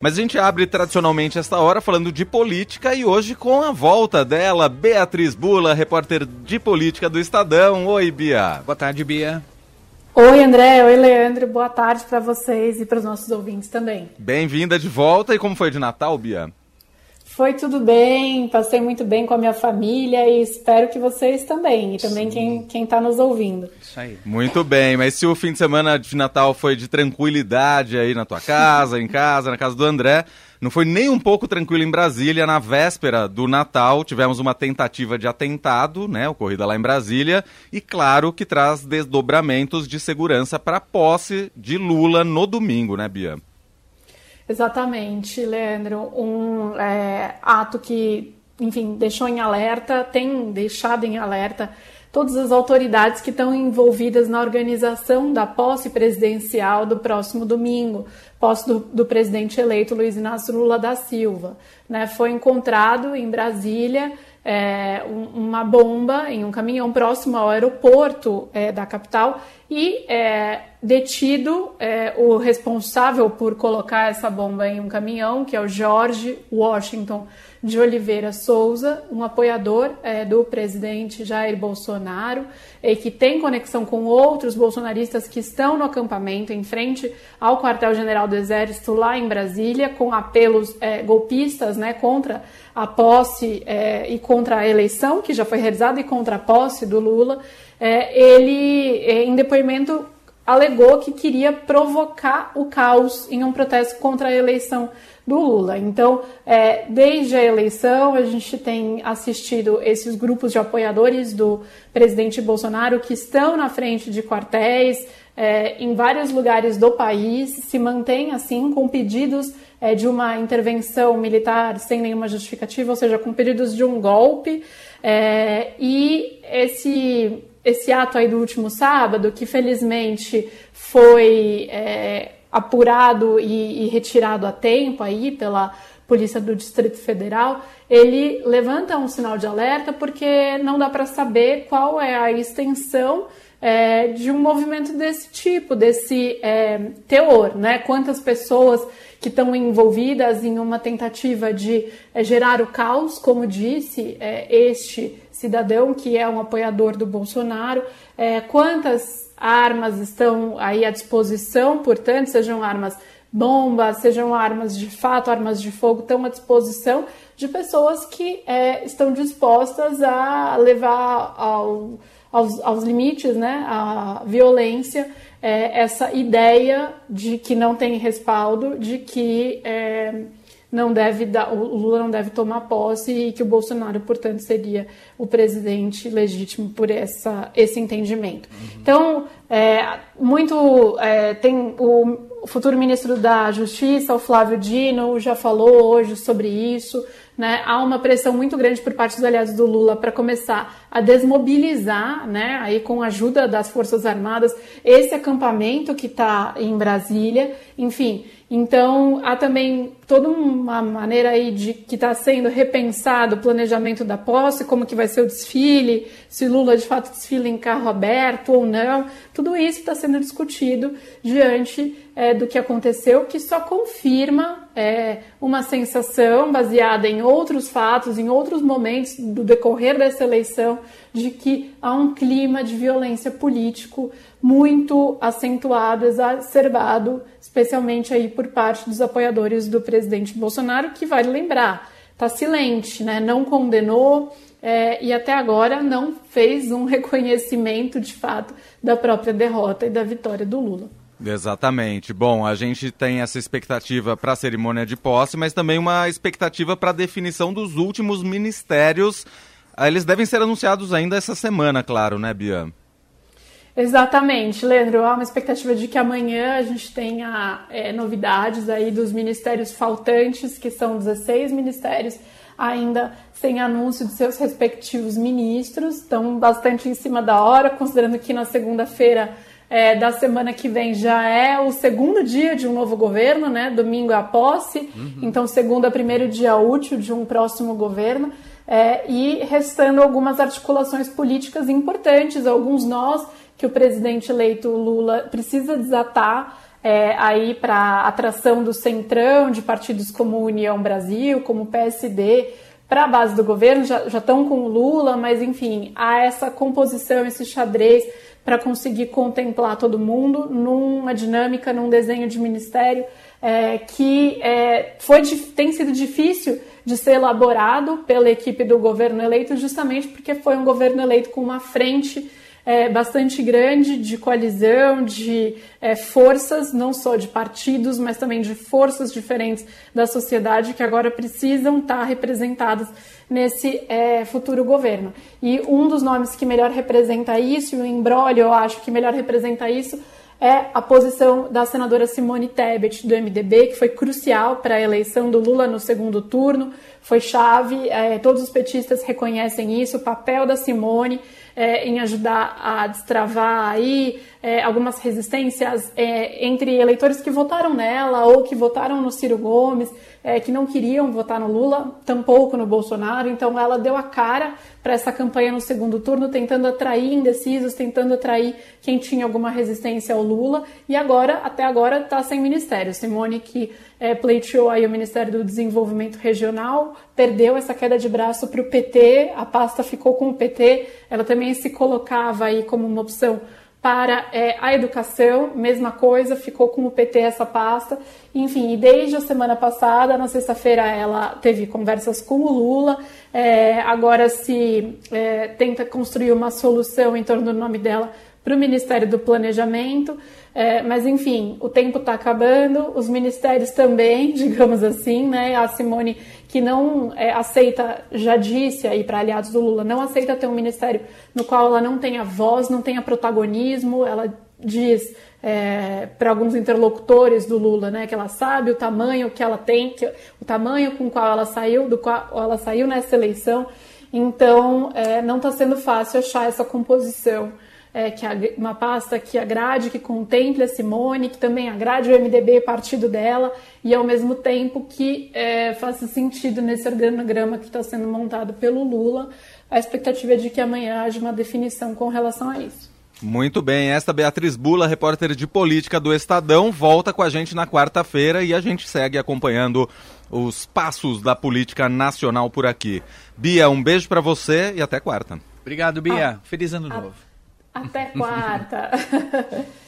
Mas a gente abre tradicionalmente esta hora falando de política e hoje com a volta dela, Beatriz Bula, repórter de política do Estadão. Oi, Bia. Boa tarde, Bia. Oi, André. Oi, Leandro. Boa tarde para vocês e para os nossos ouvintes também. Bem-vinda de volta. E como foi de Natal, Bia? Foi tudo bem, passei muito bem com a minha família e espero que vocês também, e também Sim. quem está nos ouvindo. Isso aí. Muito bem, mas se o fim de semana de Natal foi de tranquilidade aí na tua casa, em casa, na casa do André, não foi nem um pouco tranquilo em Brasília. Na véspera do Natal, tivemos uma tentativa de atentado, né, ocorrida lá em Brasília, e claro que traz desdobramentos de segurança para a posse de Lula no domingo, né, Bia? Exatamente, Leandro. Um é, ato que, enfim, deixou em alerta, tem deixado em alerta todas as autoridades que estão envolvidas na organização da posse presidencial do próximo domingo, posse do, do presidente eleito Luiz Inácio Lula da Silva. Né? Foi encontrado em Brasília é, uma bomba em um caminhão próximo ao aeroporto é, da capital e é, detido é, o responsável por colocar essa bomba em um caminhão, que é o George Washington de Oliveira Souza, um apoiador é, do presidente Jair Bolsonaro e que tem conexão com outros bolsonaristas que estão no acampamento em frente ao quartel-general do Exército lá em Brasília, com apelos é, golpistas né, contra a posse é, e contra a eleição que já foi realizada e contra a posse do Lula. É, ele, é, em depoimento, alegou que queria provocar o caos em um protesto contra a eleição do Lula. Então, é, desde a eleição, a gente tem assistido esses grupos de apoiadores do presidente Bolsonaro que estão na frente de quartéis é, em vários lugares do país, se mantém assim, com pedidos é, de uma intervenção militar sem nenhuma justificativa, ou seja, com pedidos de um golpe. É, e esse esse ato aí do último sábado, que felizmente foi é, apurado e, e, retirado a tempo aí pela Polícia do Distrito Federal, ele levanta um sinal de alerta porque não dá para saber qual é a extensão é, de um movimento desse tipo, desse é, teor, né? Quantas pessoas que estão envolvidas em uma tentativa de é, gerar o caos, como disse é, este cidadão que é um apoiador do Bolsonaro, é, quantas armas estão aí à disposição, portanto, sejam armas bombas, sejam armas de fato, armas de fogo, estão à disposição de pessoas que é, estão dispostas a levar ao, aos, aos, limites, né, a violência, é, essa ideia de que não tem respaldo, de que é, não deve dar, o Lula não deve tomar posse e que o Bolsonaro, portanto, seria o presidente legítimo por essa, esse entendimento. Uhum. Então, é, muito é, tem o futuro ministro da Justiça, o Flávio Dino, já falou hoje sobre isso. Né? Há uma pressão muito grande por parte dos aliados do Lula para começar a desmobilizar, né, aí com a ajuda das Forças Armadas, esse acampamento que está em Brasília. Enfim, então, há também toda uma maneira aí de que está sendo repensado o planejamento da posse, como que vai ser o desfile, se Lula de fato desfila em carro aberto ou não. Tudo isso está sendo discutido diante é, do que aconteceu, que só confirma é, uma sensação baseada em outros fatos, em outros momentos do decorrer dessa eleição, de que há um clima de violência político muito acentuado, exacerbado, especialmente aí por parte dos apoiadores do presidente Bolsonaro, que vale lembrar, está silente, né? não condenou é, e até agora não fez um reconhecimento de fato da própria derrota e da vitória do Lula. Exatamente. Bom, a gente tem essa expectativa para a cerimônia de posse, mas também uma expectativa para a definição dos últimos ministérios. Ah, eles devem ser anunciados ainda essa semana, claro, né, Bia? Exatamente, Leandro. Há uma expectativa de que amanhã a gente tenha é, novidades aí dos ministérios faltantes, que são 16 ministérios ainda sem anúncio de seus respectivos ministros. Estão bastante em cima da hora, considerando que na segunda-feira é, da semana que vem já é o segundo dia de um novo governo, né? Domingo é a posse, uhum. então segundo é primeiro dia útil de um próximo governo. É, e restando algumas articulações políticas importantes, alguns nós que o presidente eleito Lula precisa desatar é, aí para atração do centrão de partidos como União Brasil, como PSD, para a base do governo, já estão com o Lula, mas enfim, há essa composição, esse xadrez para conseguir contemplar todo mundo numa dinâmica, num desenho de ministério é, que é, foi, tem sido difícil de ser elaborado pela equipe do governo eleito, justamente porque foi um governo eleito com uma frente é, bastante grande de coalizão, de é, forças, não só de partidos, mas também de forças diferentes da sociedade que agora precisam estar representadas nesse é, futuro governo. E um dos nomes que melhor representa isso, e o embrólio eu acho que melhor representa isso, é a posição da senadora Simone Tebet, do MDB, que foi crucial para a eleição do Lula no segundo turno, foi chave, é, todos os petistas reconhecem isso, o papel da Simone é, em ajudar a destravar aí é, algumas resistências é, entre eleitores que votaram nela ou que votaram no Ciro Gomes, é, que não queriam votar no Lula, tampouco no Bolsonaro. Então ela deu a cara para essa campanha no segundo turno, tentando atrair indecisos, tentando atrair quem tinha alguma resistência ao Lula. E agora, até agora, está sem ministério. Simone, que é, pleiteou aí o Ministério do Desenvolvimento Regional, perdeu essa queda de braço para o PT, a pasta ficou com o PT. Ela também se colocava aí como uma opção para é, a educação, mesma coisa, ficou com o PT essa pasta. Enfim, desde a semana passada, na sexta-feira, ela teve conversas com o Lula, é, agora se é, tenta construir uma solução em torno do nome dela para o Ministério do Planejamento. É, mas enfim, o tempo está acabando, os ministérios também, digamos assim, né? A Simone, que não é, aceita, já disse aí para aliados do Lula, não aceita ter um ministério no qual ela não tenha voz, não tenha protagonismo. Ela diz é, para alguns interlocutores do Lula, né, que ela sabe o tamanho que ela tem, que, o tamanho com qual ela saiu, do qual ela saiu nessa eleição. Então, é, não está sendo fácil achar essa composição é, que uma pasta que agrade, que contemple a Simone, que também agrade o MDB, partido dela, e ao mesmo tempo que é, faça sentido nesse organograma que está sendo montado pelo Lula. A expectativa é de que amanhã haja uma definição com relação a isso. Muito bem, esta Beatriz Bula, repórter de política do Estadão, volta com a gente na quarta-feira e a gente segue acompanhando os passos da política nacional por aqui. Bia, um beijo para você e até quarta. Obrigado, Bia. Ah, Feliz ano novo. Até quarta.